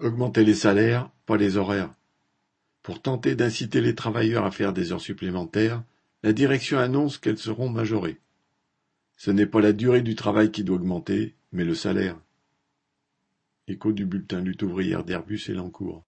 Augmenter les salaires, pas les horaires. Pour tenter d'inciter les travailleurs à faire des heures supplémentaires, la direction annonce qu'elles seront majorées. Ce n'est pas la durée du travail qui doit augmenter, mais le salaire. Écho du bulletin lutte ouvrière d'Airbus et Lancourt.